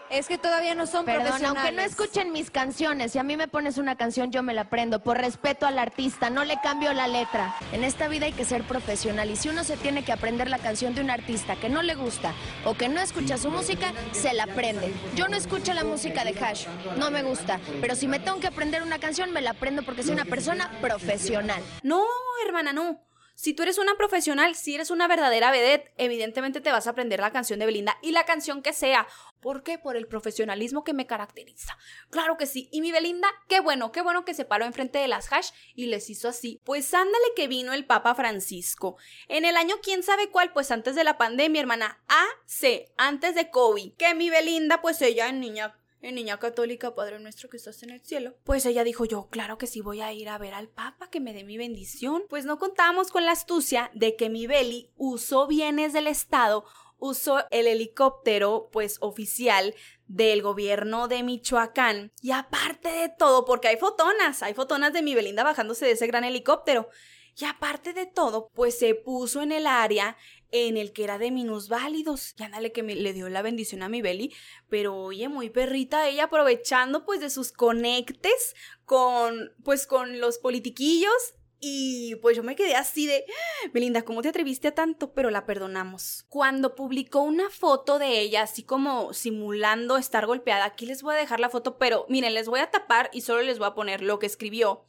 es que todavía no son Perdón, aunque no escuchen mis canciones, si a mí me pones una canción yo me la aprendo, por respeto al artista, no le cambio la letra. En esta vida hay que ser profesional y si uno se tiene que aprender la canción de un artista que no le gusta o que no escucha su música, se la aprende. Yo no escucho la música de Hash, no me gusta, pero si me tengo que aprender una canción, me la aprendo porque soy una persona profesional. No, hermana, no. Si tú eres una profesional, si eres una verdadera vedette, evidentemente te vas a aprender la canción de Belinda y la canción que sea. ¿Por qué? Por el profesionalismo que me caracteriza. Claro que sí. Y mi Belinda, qué bueno, qué bueno que se paró enfrente de las hash y les hizo así. Pues ándale que vino el Papa Francisco. En el año quién sabe cuál, pues antes de la pandemia, hermana. A, C, antes de COVID. Que mi Belinda, pues ella niña en Niña Católica, Padre nuestro que estás en el cielo. Pues ella dijo yo, claro que sí voy a ir a ver al Papa, que me dé mi bendición. Pues no contábamos con la astucia de que mi Beli usó bienes del Estado, usó el helicóptero, pues oficial del gobierno de Michoacán. Y aparte de todo, porque hay fotonas, hay fotonas de mi Belinda bajándose de ese gran helicóptero. Y aparte de todo, pues se puso en el área en el que era de minusválidos. Y ándale que me, le dio la bendición a mi Beli, pero oye, muy perrita ella aprovechando pues de sus conectes con pues con los politiquillos y pues yo me quedé así de, Belinda, ¿cómo te atreviste a tanto? Pero la perdonamos. Cuando publicó una foto de ella, así como simulando estar golpeada, aquí les voy a dejar la foto, pero miren, les voy a tapar y solo les voy a poner lo que escribió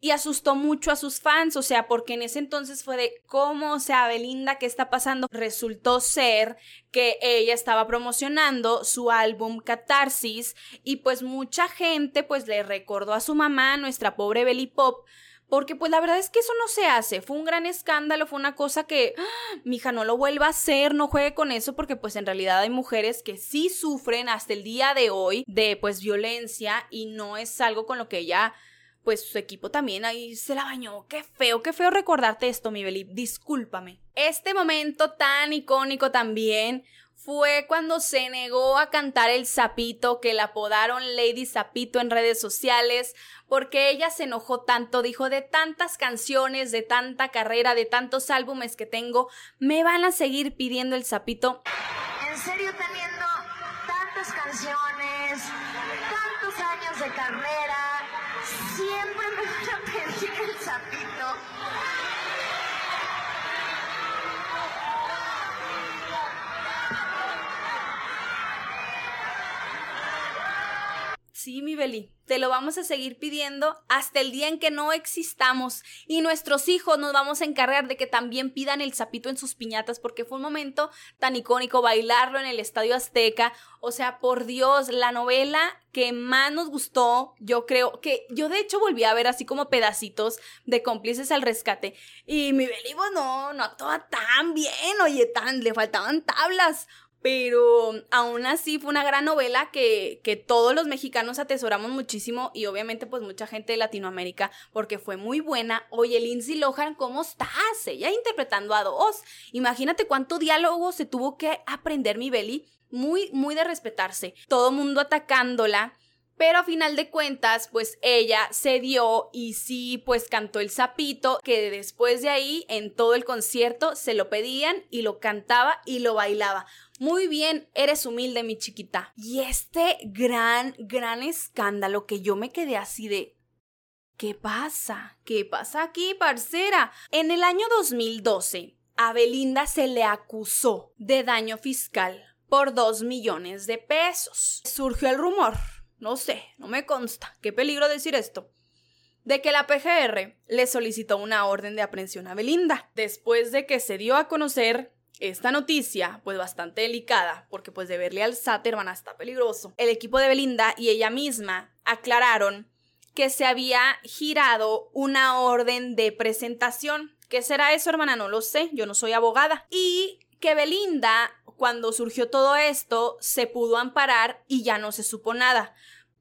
y asustó mucho a sus fans, o sea, porque en ese entonces fue de cómo, o sea, Belinda, ¿qué está pasando? Resultó ser que ella estaba promocionando su álbum Catarsis y pues mucha gente pues le recordó a su mamá, nuestra pobre Belly Pop, porque pues la verdad es que eso no se hace, fue un gran escándalo, fue una cosa que, ¡ah! mi hija no lo vuelva a hacer, no juegue con eso, porque pues en realidad hay mujeres que sí sufren hasta el día de hoy de pues violencia y no es algo con lo que ella pues su equipo también ahí se la bañó. Qué feo, qué feo recordarte esto, mi Beli. Discúlpame. Este momento tan icónico también fue cuando se negó a cantar el sapito, que la apodaron Lady Sapito en redes sociales, porque ella se enojó tanto, dijo de tantas canciones, de tanta carrera, de tantos álbumes que tengo, me van a seguir pidiendo el sapito. En serio, teniendo tantas canciones, tantos años de carrera, siempre me el sapito. Sí, mi Beli, te lo vamos a seguir pidiendo hasta el día en que no existamos. Y nuestros hijos nos vamos a encargar de que también pidan el sapito en sus piñatas porque fue un momento tan icónico bailarlo en el Estadio Azteca. O sea, por Dios, la novela que más nos gustó, yo creo que yo de hecho volví a ver así como pedacitos de cómplices al rescate. Y mi Beli, no, no actuaba tan bien, oye, tan, le faltaban tablas pero aún así fue una gran novela que, que, todos los mexicanos atesoramos muchísimo y obviamente pues mucha gente de Latinoamérica porque fue muy buena. Oye, Lindsay Lohan, ¿cómo estás? Ella interpretando a dos. Imagínate cuánto diálogo se tuvo que aprender mi Belly. Muy, muy de respetarse. Todo mundo atacándola. Pero a final de cuentas, pues ella se dio y sí, pues cantó el sapito, que después de ahí, en todo el concierto, se lo pedían y lo cantaba y lo bailaba. Muy bien, eres humilde, mi chiquita. Y este gran, gran escándalo que yo me quedé así de... ¿Qué pasa? ¿Qué pasa aquí, parcera? En el año 2012, a Belinda se le acusó de daño fiscal por dos millones de pesos. Surgió el rumor, no sé, no me consta, qué peligro decir esto, de que la PGR le solicitó una orden de aprehensión a Belinda, después de que se dio a conocer esta noticia, pues bastante delicada, porque pues deberle al SAT, hermana, está peligroso. El equipo de Belinda y ella misma aclararon que se había girado una orden de presentación. ¿Qué será eso, hermana? No lo sé, yo no soy abogada. Y que Belinda, cuando surgió todo esto, se pudo amparar y ya no se supo nada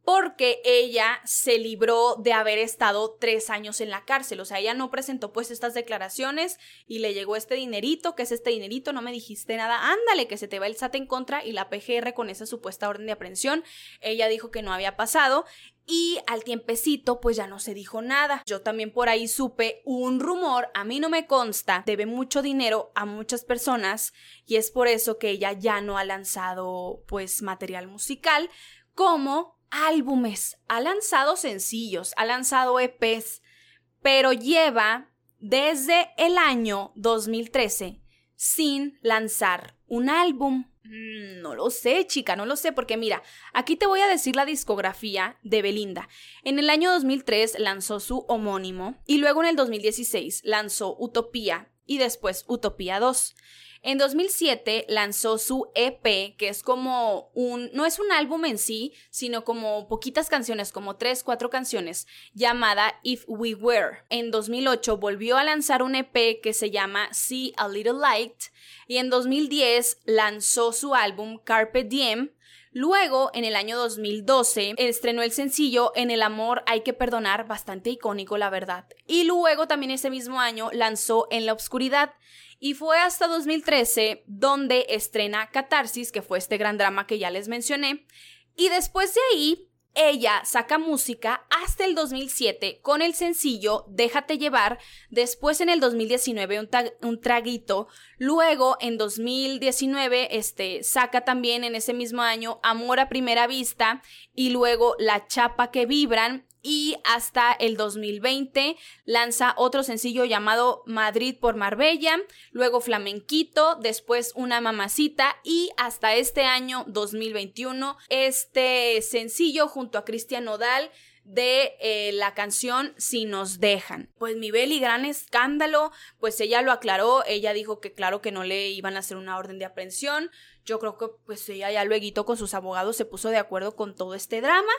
porque ella se libró de haber estado tres años en la cárcel. O sea, ella no presentó pues estas declaraciones y le llegó este dinerito, que es este dinerito, no me dijiste nada, ándale, que se te va el SAT en contra y la PGR con esa supuesta orden de aprehensión. Ella dijo que no había pasado y al tiempecito pues ya no se dijo nada. Yo también por ahí supe un rumor, a mí no me consta, debe mucho dinero a muchas personas y es por eso que ella ya no ha lanzado pues material musical como álbumes, ha lanzado sencillos, ha lanzado EPs, pero lleva desde el año 2013 sin lanzar un álbum. Mm, no lo sé, chica, no lo sé, porque mira, aquí te voy a decir la discografía de Belinda. En el año 2003 lanzó su homónimo y luego en el 2016 lanzó Utopía y después Utopía 2. En 2007 lanzó su EP, que es como un, no es un álbum en sí, sino como poquitas canciones, como tres, cuatro canciones, llamada If We Were. En 2008 volvió a lanzar un EP que se llama See a Little Light y en 2010 lanzó su álbum Carpe Diem, Luego, en el año 2012, estrenó el sencillo En el amor hay que perdonar, bastante icónico la verdad. Y luego también ese mismo año lanzó En la oscuridad y fue hasta 2013 donde estrena Catarsis, que fue este gran drama que ya les mencioné. Y después de ahí, ella saca música hasta el 2007 con el sencillo Déjate llevar, después en el 2019 un, un, traguito, luego en 2019 este, saca también en ese mismo año Amor a primera vista y luego La chapa que vibran y hasta el 2020 lanza otro sencillo llamado Madrid por Marbella, luego Flamenquito, después Una Mamacita y hasta este año 2021 este sencillo junto a Cristian Nodal de eh, la canción Si nos dejan. Pues mi Beli, gran escándalo, pues ella lo aclaró, ella dijo que claro que no le iban a hacer una orden de aprehensión, yo creo que pues ella ya luego con sus abogados se puso de acuerdo con todo este drama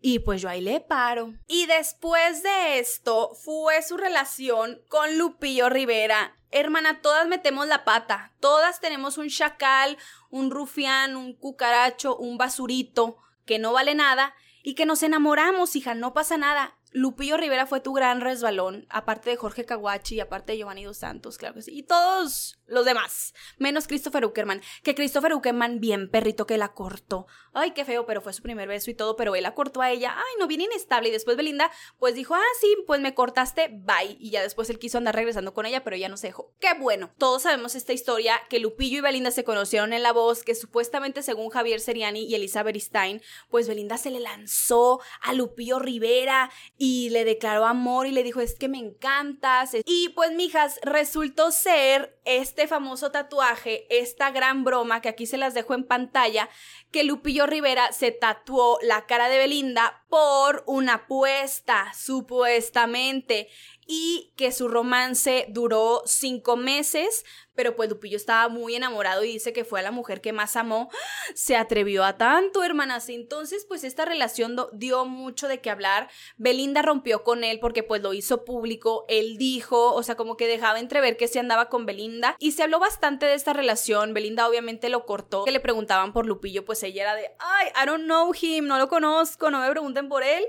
y pues yo ahí le paro. Y después de esto fue su relación con Lupillo Rivera. Hermana, todas metemos la pata, todas tenemos un chacal, un rufián, un cucaracho, un basurito que no vale nada y que nos enamoramos, hija, no pasa nada. Lupillo Rivera fue tu gran resbalón, aparte de Jorge Caguachi y aparte de Giovanni Dos Santos, claro que sí. Y todos los demás, menos Christopher Uckerman, que Christopher Uckerman bien perrito que la cortó. Ay, qué feo, pero fue su primer beso y todo, pero él la cortó a ella. Ay, no, bien inestable. Y después Belinda, pues dijo, ah, sí, pues me cortaste, bye. Y ya después él quiso andar regresando con ella, pero ella no se dejó. Qué bueno. Todos sabemos esta historia, que Lupillo y Belinda se conocieron en La Voz, que supuestamente según Javier Seriani y Elizabeth Stein, pues Belinda se le lanzó a Lupillo Rivera y le declaró amor y le dijo, es que me encantas. Y pues, mijas, resultó ser este famoso tatuaje, esta gran broma que aquí se las dejo en pantalla, que Lupillo Rivera se tatuó la cara de Belinda por una apuesta, supuestamente y que su romance duró cinco meses, pero pues Lupillo estaba muy enamorado y dice que fue a la mujer que más amó. Se atrevió a tanto, hermanas. Entonces, pues esta relación dio mucho de qué hablar. Belinda rompió con él porque pues lo hizo público. Él dijo, o sea, como que dejaba entrever que se andaba con Belinda. Y se habló bastante de esta relación. Belinda obviamente lo cortó. Que le preguntaban por Lupillo, pues ella era de, ay, I don't know him, no lo conozco, no me pregunten por él.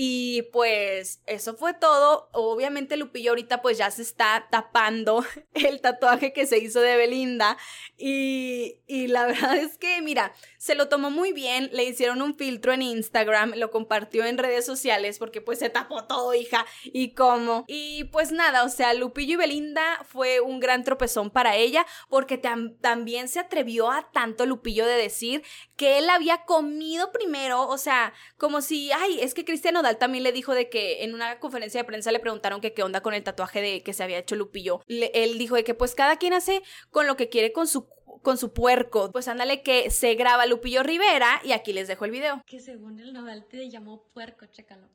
Y pues eso fue todo. Obviamente Lupillo ahorita pues ya se está tapando el tatuaje que se hizo de Belinda. Y, y, la verdad es que, mira, se lo tomó muy bien. Le hicieron un filtro en Instagram, lo compartió en redes sociales porque pues se tapó todo, hija. Y cómo. Y pues nada, o sea, Lupillo y Belinda fue un gran tropezón para ella porque también se atrevió a tanto Lupillo de decir que él había comido primero. O sea, como si, ay, es que Cristiano también le dijo de que en una conferencia de prensa le preguntaron que qué onda con el tatuaje de que se había hecho Lupillo. él dijo de que pues cada quien hace con lo que quiere con su con su puerco. Pues ándale que se graba Lupillo Rivera y aquí les dejo el video. Que según el Nodal te llamó puerco, chécalo.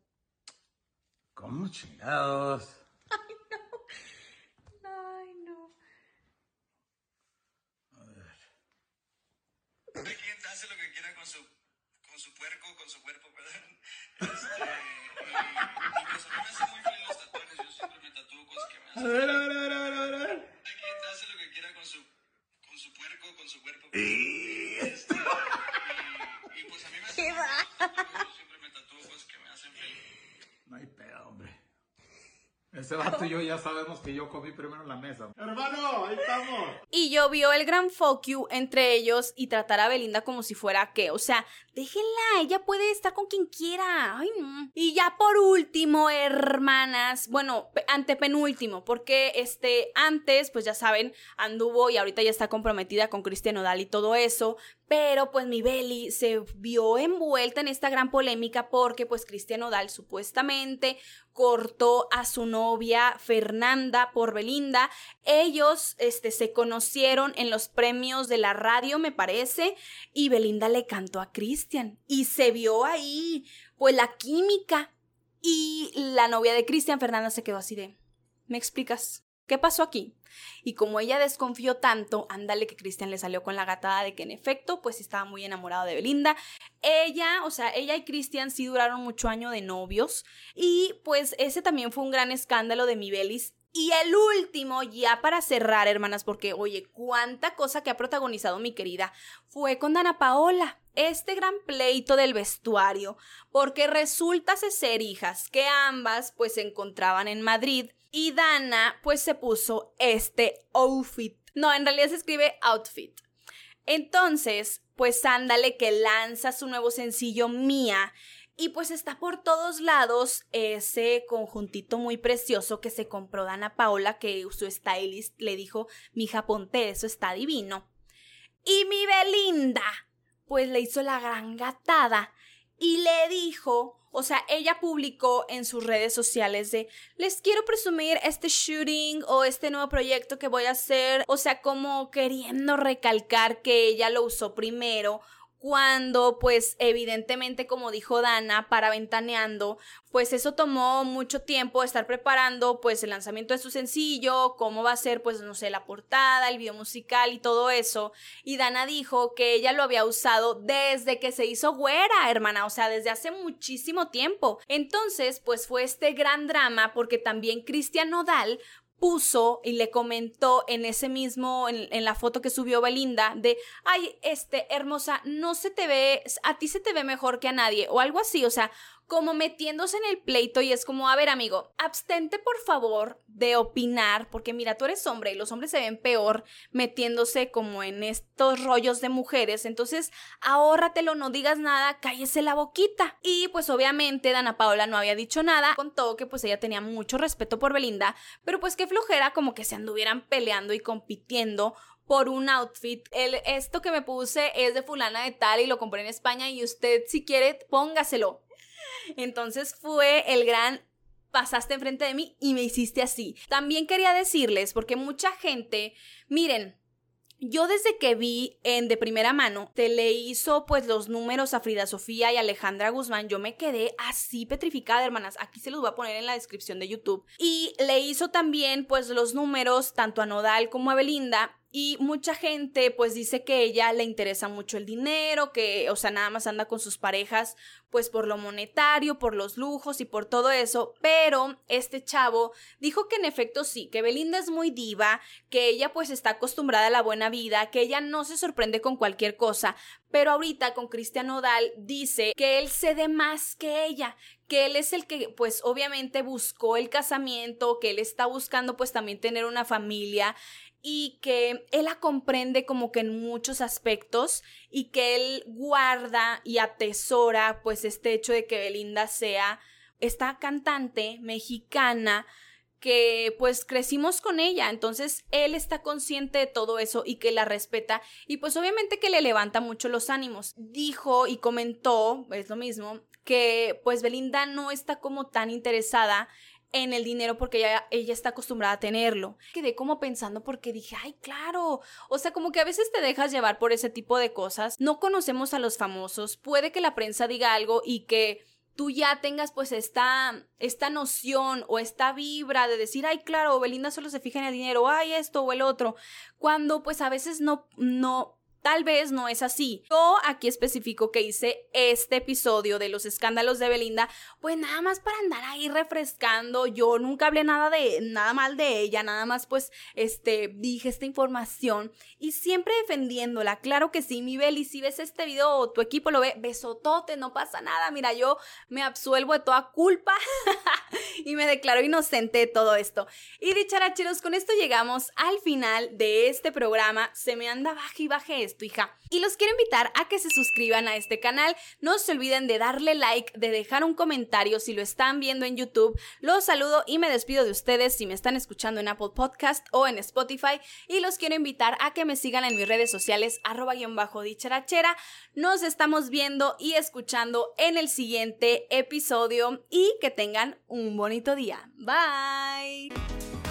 ¿Cómo chingados? Ay, no. Ay, no. A ver. Cada quien hace lo que quiera con su, con su puerco, con su cuerpo, perdón. a ver, a ver, a ver, a ver, a ver. Hace lo que quiera con su, con su puerco, con su cuerpo. Este, y, y pues a mí me hacen muy feliz los tatuajes. Yo siempre me tatúo cosas que me hacen feliz. No hay pedo, hombre. Ese vato y yo ya sabemos que yo comí primero en la mesa. Hermano, ahí estamos. Y yo vio el gran fuck you entre ellos y tratar a Belinda como si fuera que, o sea, déjenla, ella puede estar con quien quiera. Ay, no. Y ya por último, hermanas, bueno, antepenúltimo, porque este, antes, pues ya saben, anduvo y ahorita ya está comprometida con Cristian Odal y todo eso, pero pues mi Beli se vio envuelta en esta gran polémica porque pues Cristian Odal supuestamente cortó a su novia Fernanda por Belinda. Ellos este, se conocieron en los premios de la radio, me parece, y Belinda le cantó a Cristian y se vio ahí pues la química. Y la novia de Cristian, Fernanda, se quedó así de, ¿me explicas? ¿Qué pasó aquí? Y como ella desconfió tanto, ándale que Cristian le salió con la gatada de que en efecto, pues estaba muy enamorado de Belinda. Ella, o sea, ella y Cristian sí duraron mucho año de novios. Y pues ese también fue un gran escándalo de mi Belis. Y el último, ya para cerrar, hermanas, porque oye, cuánta cosa que ha protagonizado mi querida, fue con Dana Paola. Este gran pleito del vestuario, porque resulta ser hijas que ambas pues se encontraban en Madrid y Dana pues se puso este outfit. No, en realidad se escribe outfit. Entonces, pues ándale que lanza su nuevo sencillo Mía y pues está por todos lados ese conjuntito muy precioso que se compró Dana Paola, que su stylist le dijo, mija, ponte eso, está divino. Y mi Belinda, pues le hizo la gran gatada y le dijo, o sea, ella publicó en sus redes sociales de, les quiero presumir este shooting o este nuevo proyecto que voy a hacer, o sea, como queriendo recalcar que ella lo usó primero cuando pues evidentemente como dijo Dana para ventaneando pues eso tomó mucho tiempo estar preparando pues el lanzamiento de su sencillo cómo va a ser pues no sé la portada el video musical y todo eso. Y Dana dijo que ella lo había usado desde que se hizo güera hermana o sea desde hace muchísimo tiempo. Entonces pues fue este gran drama porque también Cristian Nodal puso y le comentó en ese mismo, en, la foto que subió Belinda, de, ay, este, hermosa, no se te ve, a ti se te ve mejor que a nadie, o algo así, o sea, como metiéndose en el pleito y es como, a ver amigo, abstente por favor de opinar, porque mira, tú eres hombre y los hombres se ven peor metiéndose como en estos rollos de mujeres, entonces ahórratelo, no digas nada, cállese la boquita. Y pues obviamente Dana Paola no había dicho nada, contó que pues ella tenía mucho respeto por Belinda, pero pues que flojera como que se anduvieran peleando y compitiendo por un outfit. El, esto que me puse es de fulana de tal y lo compré en España y usted si quiere póngaselo. Entonces fue el gran pasaste enfrente de mí y me hiciste así. También quería decirles, porque mucha gente, miren, yo desde que vi en de primera mano, te le hizo pues los números a Frida Sofía y Alejandra Guzmán, yo me quedé así petrificada, hermanas. Aquí se los voy a poner en la descripción de YouTube. Y le hizo también pues los números tanto a Nodal como a Belinda y mucha gente pues dice que ella le interesa mucho el dinero, que o sea, nada más anda con sus parejas pues por lo monetario, por los lujos y por todo eso, pero este chavo dijo que en efecto sí, que Belinda es muy diva, que ella pues está acostumbrada a la buena vida, que ella no se sorprende con cualquier cosa, pero ahorita con Cristian Nodal dice que él cede más que ella, que él es el que pues obviamente buscó el casamiento, que él está buscando pues también tener una familia y que él la comprende como que en muchos aspectos y que él guarda y atesora pues este hecho de que Belinda sea esta cantante mexicana que pues crecimos con ella, entonces él está consciente de todo eso y que la respeta y pues obviamente que le levanta mucho los ánimos. Dijo y comentó, es lo mismo, que pues Belinda no está como tan interesada en el dinero porque ella, ella está acostumbrada a tenerlo. Quedé como pensando porque dije, ay, claro. O sea, como que a veces te dejas llevar por ese tipo de cosas. No conocemos a los famosos. Puede que la prensa diga algo y que tú ya tengas pues esta, esta noción o esta vibra de decir, ay, claro, Belinda solo se fija en el dinero, ay, esto o el otro, cuando pues a veces no, no, Tal vez no es así. Yo aquí especifico que hice este episodio de los escándalos de Belinda, pues nada más para andar ahí refrescando. Yo nunca hablé nada de nada mal de ella, nada más pues este dije esta información y siempre defendiéndola. Claro que sí, mi Beli, si ves este video tu equipo lo ve, besotote, no pasa nada. Mira, yo me absuelvo de toda culpa y me declaro inocente de todo esto. Y dicharacheros, con esto llegamos al final de este programa. Se me anda baje y baje tu hija. Y los quiero invitar a que se suscriban a este canal. No se olviden de darle like, de dejar un comentario si lo están viendo en YouTube. Los saludo y me despido de ustedes si me están escuchando en Apple Podcast o en Spotify. Y los quiero invitar a que me sigan en mis redes sociales, arroba guion bajo dicharachera. Nos estamos viendo y escuchando en el siguiente episodio y que tengan un bonito día. Bye.